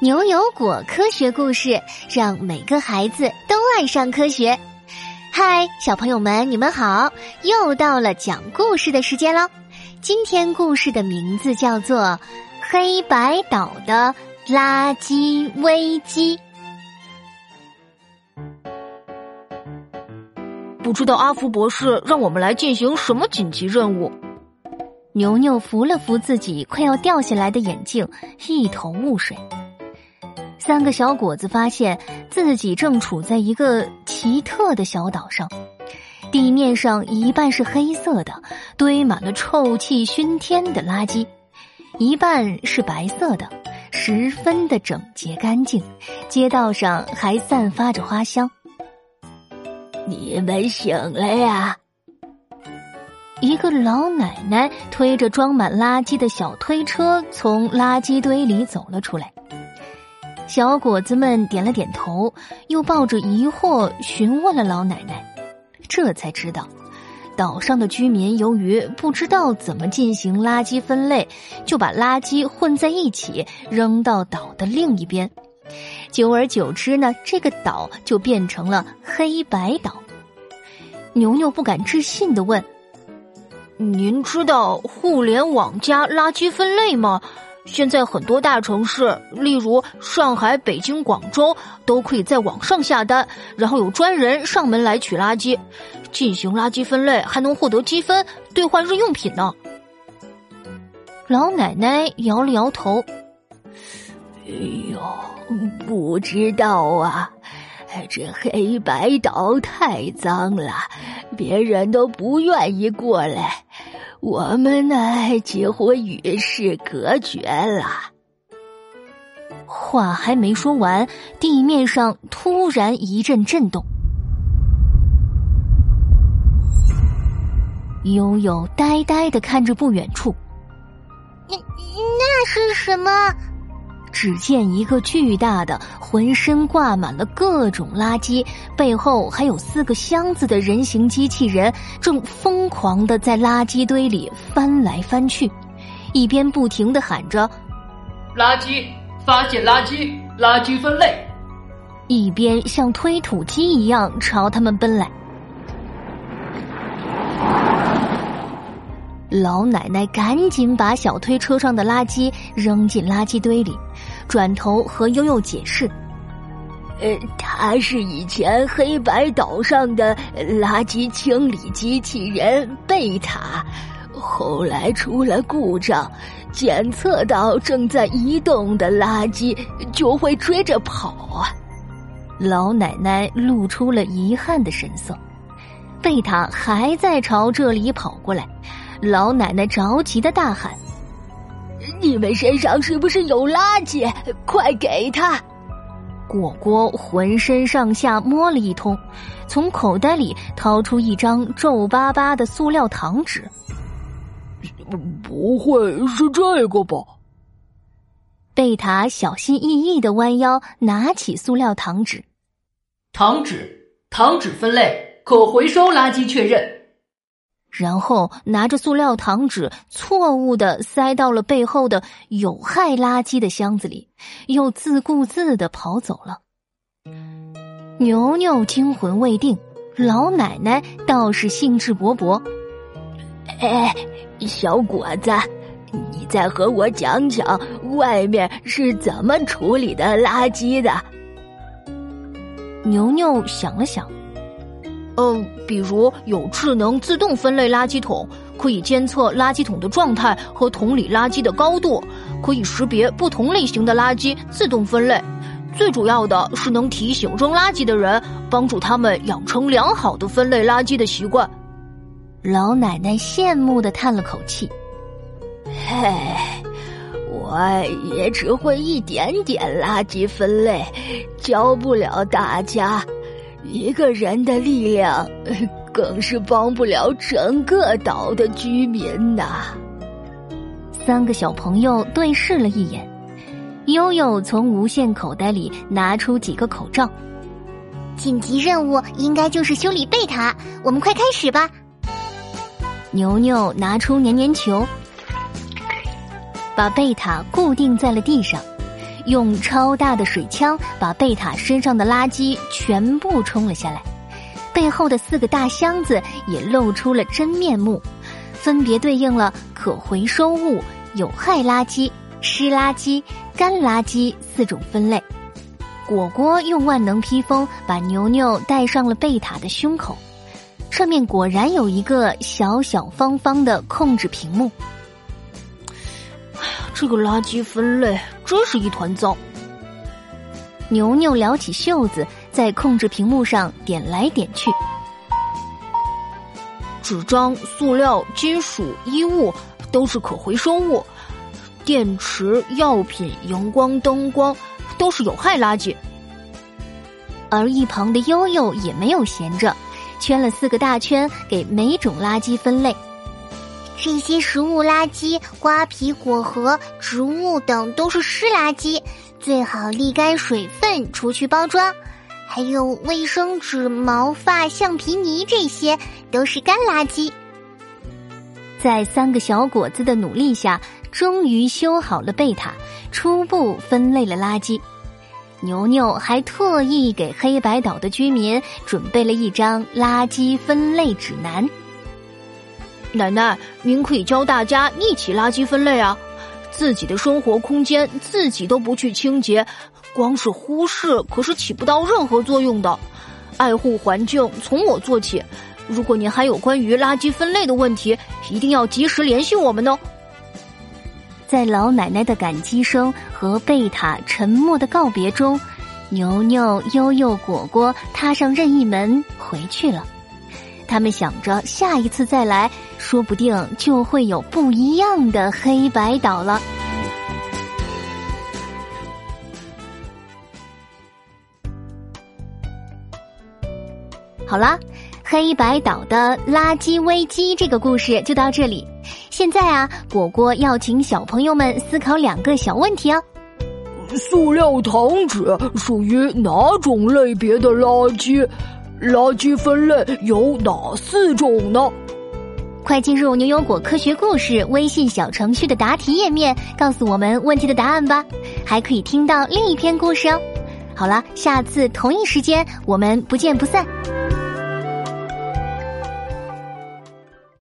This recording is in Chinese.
牛油果科学故事，让每个孩子都爱上科学。嗨，小朋友们，你们好！又到了讲故事的时间喽。今天故事的名字叫做《黑白岛的垃圾危机》。不知道阿福博士让我们来进行什么紧急任务？牛牛扶了扶自己快要掉下来的眼镜，一头雾水。三个小果子发现自己正处在一个奇特的小岛上，地面上一半是黑色的，堆满了臭气熏天的垃圾；一半是白色的，十分的整洁干净。街道上还散发着花香。你们醒了呀！一个老奶奶推着装满垃圾的小推车从垃圾堆里走了出来。小果子们点了点头，又抱着疑惑询问了老奶奶，这才知道，岛上的居民由于不知道怎么进行垃圾分类，就把垃圾混在一起扔到岛的另一边，久而久之呢，这个岛就变成了黑白岛。牛牛不敢置信的问：“您知道互联网加垃圾分类吗？”现在很多大城市，例如上海、北京、广州，都可以在网上下单，然后有专人上门来取垃圾，进行垃圾分类，还能获得积分兑换日用品呢。老奶奶摇了摇头：“哎呦，不知道啊，这黑白岛太脏了，别人都不愿意过来。”我们呢，几乎与世隔绝了。话还没说完，地面上突然一阵震动。悠悠呆呆的看着不远处，那那是什么？只见一个巨大的、浑身挂满了各种垃圾、背后还有四个箱子的人形机器人，正疯狂的在垃圾堆里翻来翻去，一边不停的喊着“垃圾，发现垃圾，垃圾分类”，一边像推土机一样朝他们奔来。老奶奶赶紧把小推车上的垃圾扔进垃圾堆里，转头和悠悠解释：“呃，他是以前黑白岛上的垃圾清理机器人贝塔，后来出了故障，检测到正在移动的垃圾就会追着跑啊。”老奶奶露出了遗憾的神色。贝塔还在朝这里跑过来。老奶奶着急的大喊：“你们身上是不是有垃圾？快给他！”果果浑身上下摸了一通，从口袋里掏出一张皱巴巴的塑料糖纸。不会是这个吧？贝塔小心翼翼的弯腰拿起塑料糖纸。糖纸，糖纸分类，可回收垃圾确认。然后拿着塑料糖纸，错误的塞到了背后的有害垃圾的箱子里，又自顾自的跑走了。牛牛惊魂未定，老奶奶倒是兴致勃勃。哎，小果子，你再和我讲讲外面是怎么处理的垃圾的？牛牛想了想。嗯，比如有智能自动分类垃圾桶，可以监测垃圾桶的状态和桶里垃圾的高度，可以识别不同类型的垃圾自动分类。最主要的是能提醒扔垃圾的人，帮助他们养成良好的分类垃圾的习惯。老奶奶羡慕的叹了口气：“嘿，我也只会一点点垃圾分类，教不了大家。”一个人的力量，更是帮不了整个岛的居民呐。三个小朋友对视了一眼，悠悠从无线口袋里拿出几个口罩。紧急任务应该就是修理贝塔，我们快开始吧。牛牛拿出粘粘球，把贝塔固定在了地上。用超大的水枪把贝塔身上的垃圾全部冲了下来，背后的四个大箱子也露出了真面目，分别对应了可回收物、有害垃圾、湿垃圾、干垃圾四种分类。果果用万能披风把牛牛带上了贝塔的胸口，上面果然有一个小小方方的控制屏幕。这个垃圾分类真是一团糟。牛牛撩起袖子，在控制屏幕上点来点去。纸张、塑料、金属、衣物都是可回收物，电池、药品、荧光灯光都是有害垃圾。而一旁的悠悠也没有闲着，圈了四个大圈，给每种垃圾分类。这些食物垃圾、瓜皮、果核、植物等都是湿垃圾，最好沥干水分，除去包装。还有卫生纸、毛发、橡皮泥，这些都是干垃圾。在三个小果子的努力下，终于修好了贝塔，初步分类了垃圾。牛牛还特意给黑白岛的居民准备了一张垃圾分类指南。奶奶，您可以教大家一起垃圾分类啊！自己的生活空间自己都不去清洁，光是忽视可是起不到任何作用的。爱护环境从我做起。如果您还有关于垃圾分类的问题，一定要及时联系我们哦。在老奶奶的感激声和贝塔沉默的告别中，牛牛、悠悠、果果踏上任意门回去了。他们想着下一次再来。说不定就会有不一样的黑白岛了。好啦，黑白岛的垃圾危机这个故事就到这里。现在啊，果果要请小朋友们思考两个小问题哦：塑料糖纸属于哪种类别的垃圾？垃圾分类有哪四种呢？快进入牛油果科学故事微信小程序的答题页面，告诉我们问题的答案吧！还可以听到另一篇故事哦。好了，下次同一时间我们不见不散。